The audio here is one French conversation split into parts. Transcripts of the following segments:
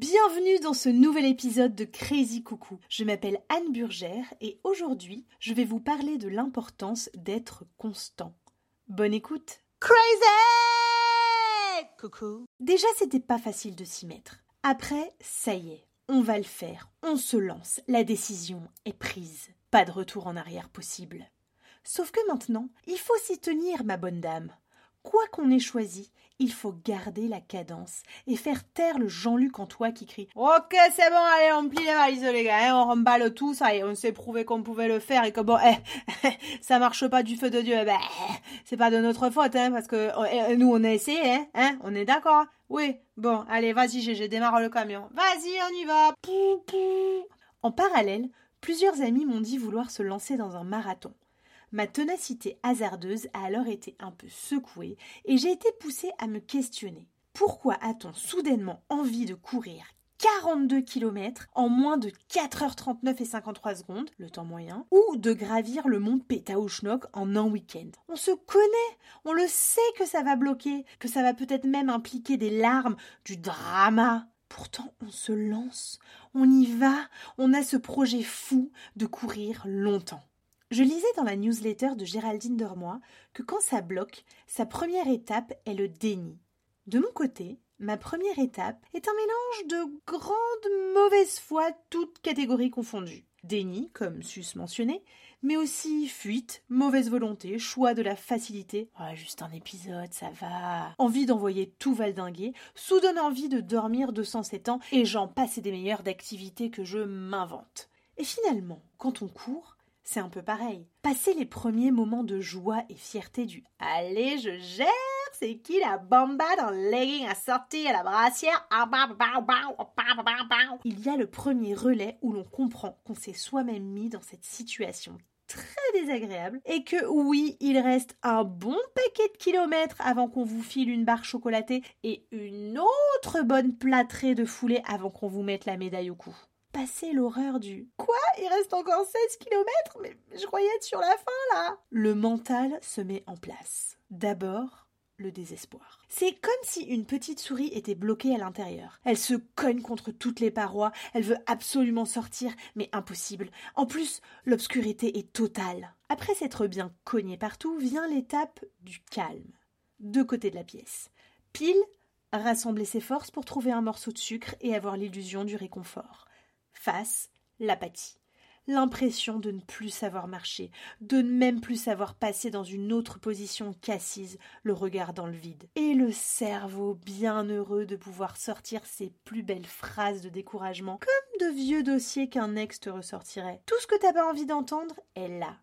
Bienvenue dans ce nouvel épisode de Crazy Coucou. Je m'appelle Anne Burgère et aujourd'hui, je vais vous parler de l'importance d'être constant. Bonne écoute. Crazy Coucou. Déjà, c'était pas facile de s'y mettre. Après, ça y est, on va le faire, on se lance, la décision est prise. Pas de retour en arrière possible. Sauf que maintenant, il faut s'y tenir, ma bonne dame. Quoi qu'on ait choisi, il faut garder la cadence et faire taire le Jean-Luc en toi qui crie Ok, c'est bon, allez, on plie les valises, les gars, hein, on remballe tout, ça y est, on s'est prouvé qu'on pouvait le faire et que bon, eh, ça marche pas du feu de Dieu, ben, c'est pas de notre faute, hein, parce que eh, nous, on a essayé, hein, hein on est d'accord Oui, bon, allez, vas-y, j'ai démarre le camion. Vas-y, on y va. En parallèle, plusieurs amis m'ont dit vouloir se lancer dans un marathon. Ma ténacité hasardeuse a alors été un peu secouée et j'ai été poussée à me questionner. Pourquoi a-t-on soudainement envie de courir 42 km en moins de 4h39 et 53 secondes, le temps moyen, ou de gravir le mont Pétaouchnok en un week-end? On se connaît, on le sait que ça va bloquer, que ça va peut-être même impliquer des larmes, du drama. Pourtant, on se lance, on y va, on a ce projet fou de courir longtemps. Je lisais dans la newsletter de Géraldine Dormoy que quand ça bloque, sa première étape est le déni. De mon côté, ma première étape est un mélange de grande mauvaise foi, toutes catégories confondues. Déni, comme sus mentionné, mais aussi fuite, mauvaise volonté, choix de la facilité. Oh, juste un épisode, ça va. Envie d'envoyer tout valdinguer, soudaine envie de dormir 207 ans, et j'en passe des meilleures d'activités que je m'invente. Et finalement, quand on court, c'est un peu pareil. Passer les premiers moments de joie et fierté du Allez, je gère c'est qui la bomba dans le legging assorti à la brassière? Il y a le premier relais où l'on comprend qu'on s'est soi-même mis dans cette situation très désagréable et que oui, il reste un bon paquet de kilomètres avant qu'on vous file une barre chocolatée et une autre bonne plâtrée de foulée avant qu'on vous mette la médaille au cou passer l'horreur du Quoi Il reste encore 16 kilomètres Mais je croyais être sur la fin là Le mental se met en place. D'abord, le désespoir. C'est comme si une petite souris était bloquée à l'intérieur. Elle se cogne contre toutes les parois, elle veut absolument sortir, mais impossible. En plus, l'obscurité est totale. Après s'être bien cognée partout, vient l'étape du calme. Deux côtés de la pièce. Pile, rassembler ses forces pour trouver un morceau de sucre et avoir l'illusion du réconfort face l'apathie. L'impression de ne plus savoir marcher, de ne même plus savoir passer dans une autre position qu'assise, le regard dans le vide. Et le cerveau bien heureux de pouvoir sortir ses plus belles phrases de découragement, comme de vieux dossiers qu'un ex te ressortirait. Tout ce que t'as pas envie d'entendre est là,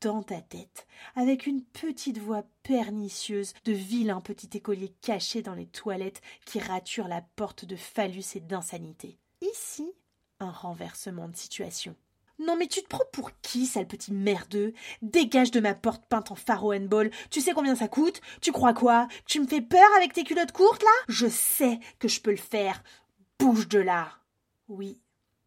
dans ta tête, avec une petite voix pernicieuse de vilain petit écolier caché dans les toilettes qui rature la porte de phallus et d'insanité. Ici, un renversement de situation. Non mais tu te prends pour qui, sale petit merdeux? Dégage de ma porte peinte en pharo ball. Tu sais combien ça coûte? Tu crois quoi? Tu me fais peur avec tes culottes courtes là? Je sais que je peux le faire. Bouge de là. Oui,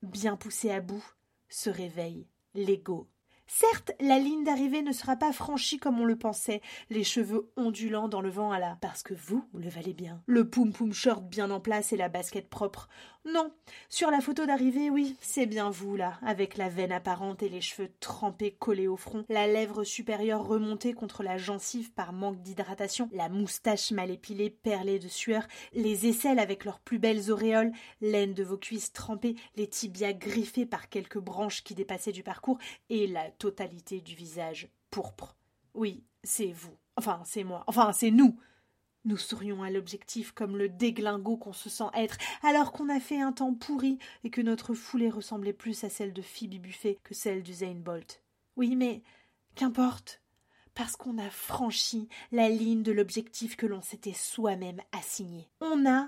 bien poussé à bout, se réveille l'ego Certes, la ligne d'arrivée ne sera pas franchie comme on le pensait, les cheveux ondulants dans le vent à la parce que vous, le valez bien. Le poum poum short bien en place et la basket propre. Non, sur la photo d'arrivée, oui, c'est bien vous là, avec la veine apparente et les cheveux trempés collés au front, la lèvre supérieure remontée contre la gencive par manque d'hydratation, la moustache mal épilée perlée de sueur, les aisselles avec leurs plus belles auréoles, l'aine de vos cuisses trempées, les tibias griffés par quelques branches qui dépassaient du parcours. Et la totalité du visage pourpre. Oui, c'est vous. Enfin, c'est moi. Enfin, c'est nous. Nous sourions à l'objectif comme le déglingo qu'on se sent être, alors qu'on a fait un temps pourri et que notre foulée ressemblait plus à celle de Phoebe Buffet que celle du Zane Bolt. Oui, mais qu'importe, parce qu'on a franchi la ligne de l'objectif que l'on s'était soi-même assigné. On a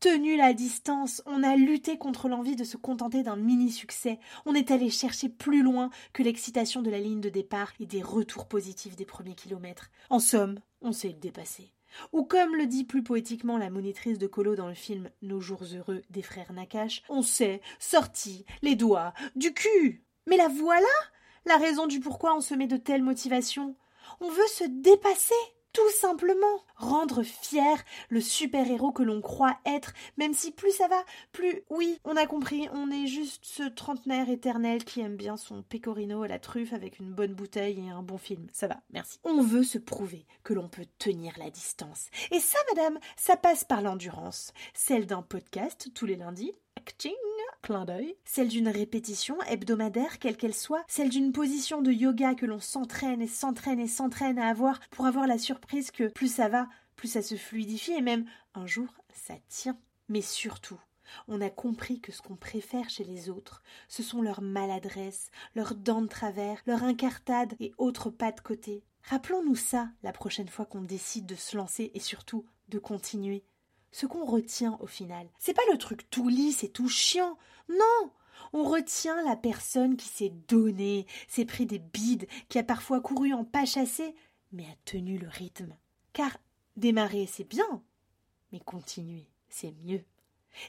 tenu la distance, on a lutté contre l'envie de se contenter d'un mini-succès, on est allé chercher plus loin que l'excitation de la ligne de départ et des retours positifs des premiers kilomètres. En somme, on s'est dépassé. Ou comme le dit plus poétiquement la monitrice de Colo dans le film Nos jours heureux des frères Nakash, on s'est sorti les doigts du cul. Mais la voilà la raison du pourquoi on se met de telles motivations. On veut se dépasser, tout simplement. Rendre fier le super-héros que l'on croit être, même si plus ça va, plus oui, on a compris, on est juste ce trentenaire éternel qui aime bien son pecorino à la truffe avec une bonne bouteille et un bon film. Ça va, merci. On veut se prouver que l'on peut tenir la distance. Et ça, madame, ça passe par l'endurance. Celle d'un podcast tous les lundis, acting, clin celle d'une répétition hebdomadaire, quelle qu'elle soit, celle d'une position de yoga que l'on s'entraîne et s'entraîne et s'entraîne à avoir pour avoir la surprise que plus ça va, plus ça se fluidifie et même un jour ça tient. Mais surtout, on a compris que ce qu'on préfère chez les autres, ce sont leurs maladresses, leurs dents de travers, leur incartade et autres pas de côté. Rappelons-nous ça la prochaine fois qu'on décide de se lancer et surtout de continuer ce qu'on retient au final. C'est pas le truc tout lisse et tout chiant. Non! On retient la personne qui s'est donnée, s'est pris des bides, qui a parfois couru en pas chassé, mais a tenu le rythme. Car démarrer, c'est bien, mais continuer, c'est mieux.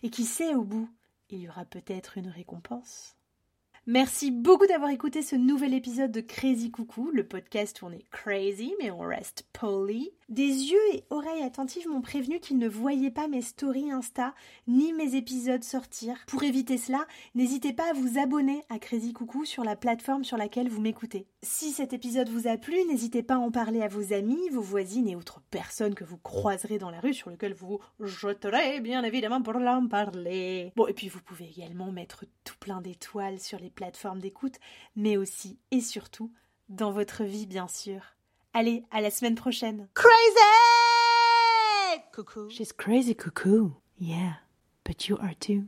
Et qui sait, au bout, il y aura peut-être une récompense. Merci beaucoup d'avoir écouté ce nouvel épisode de Crazy Coucou, le podcast où on est crazy mais on reste poli. Des yeux et oreilles attentives m'ont prévenu qu'ils ne voyaient pas mes stories Insta ni mes épisodes sortir. Pour éviter cela, n'hésitez pas à vous abonner à Crazy Coucou sur la plateforme sur laquelle vous m'écoutez. Si cet épisode vous a plu, n'hésitez pas à en parler à vos amis, vos voisines et autres personnes que vous croiserez dans la rue sur lesquelles vous jeterez bien évidemment pour l'en parler. Bon, et puis vous pouvez également mettre tout plein d'étoiles sur les plateformes d'écoute, mais aussi et surtout dans votre vie bien sûr. Allez, à la semaine prochaine. Crazy! Coucou. She's crazy cuckoo. Yeah, but you are too.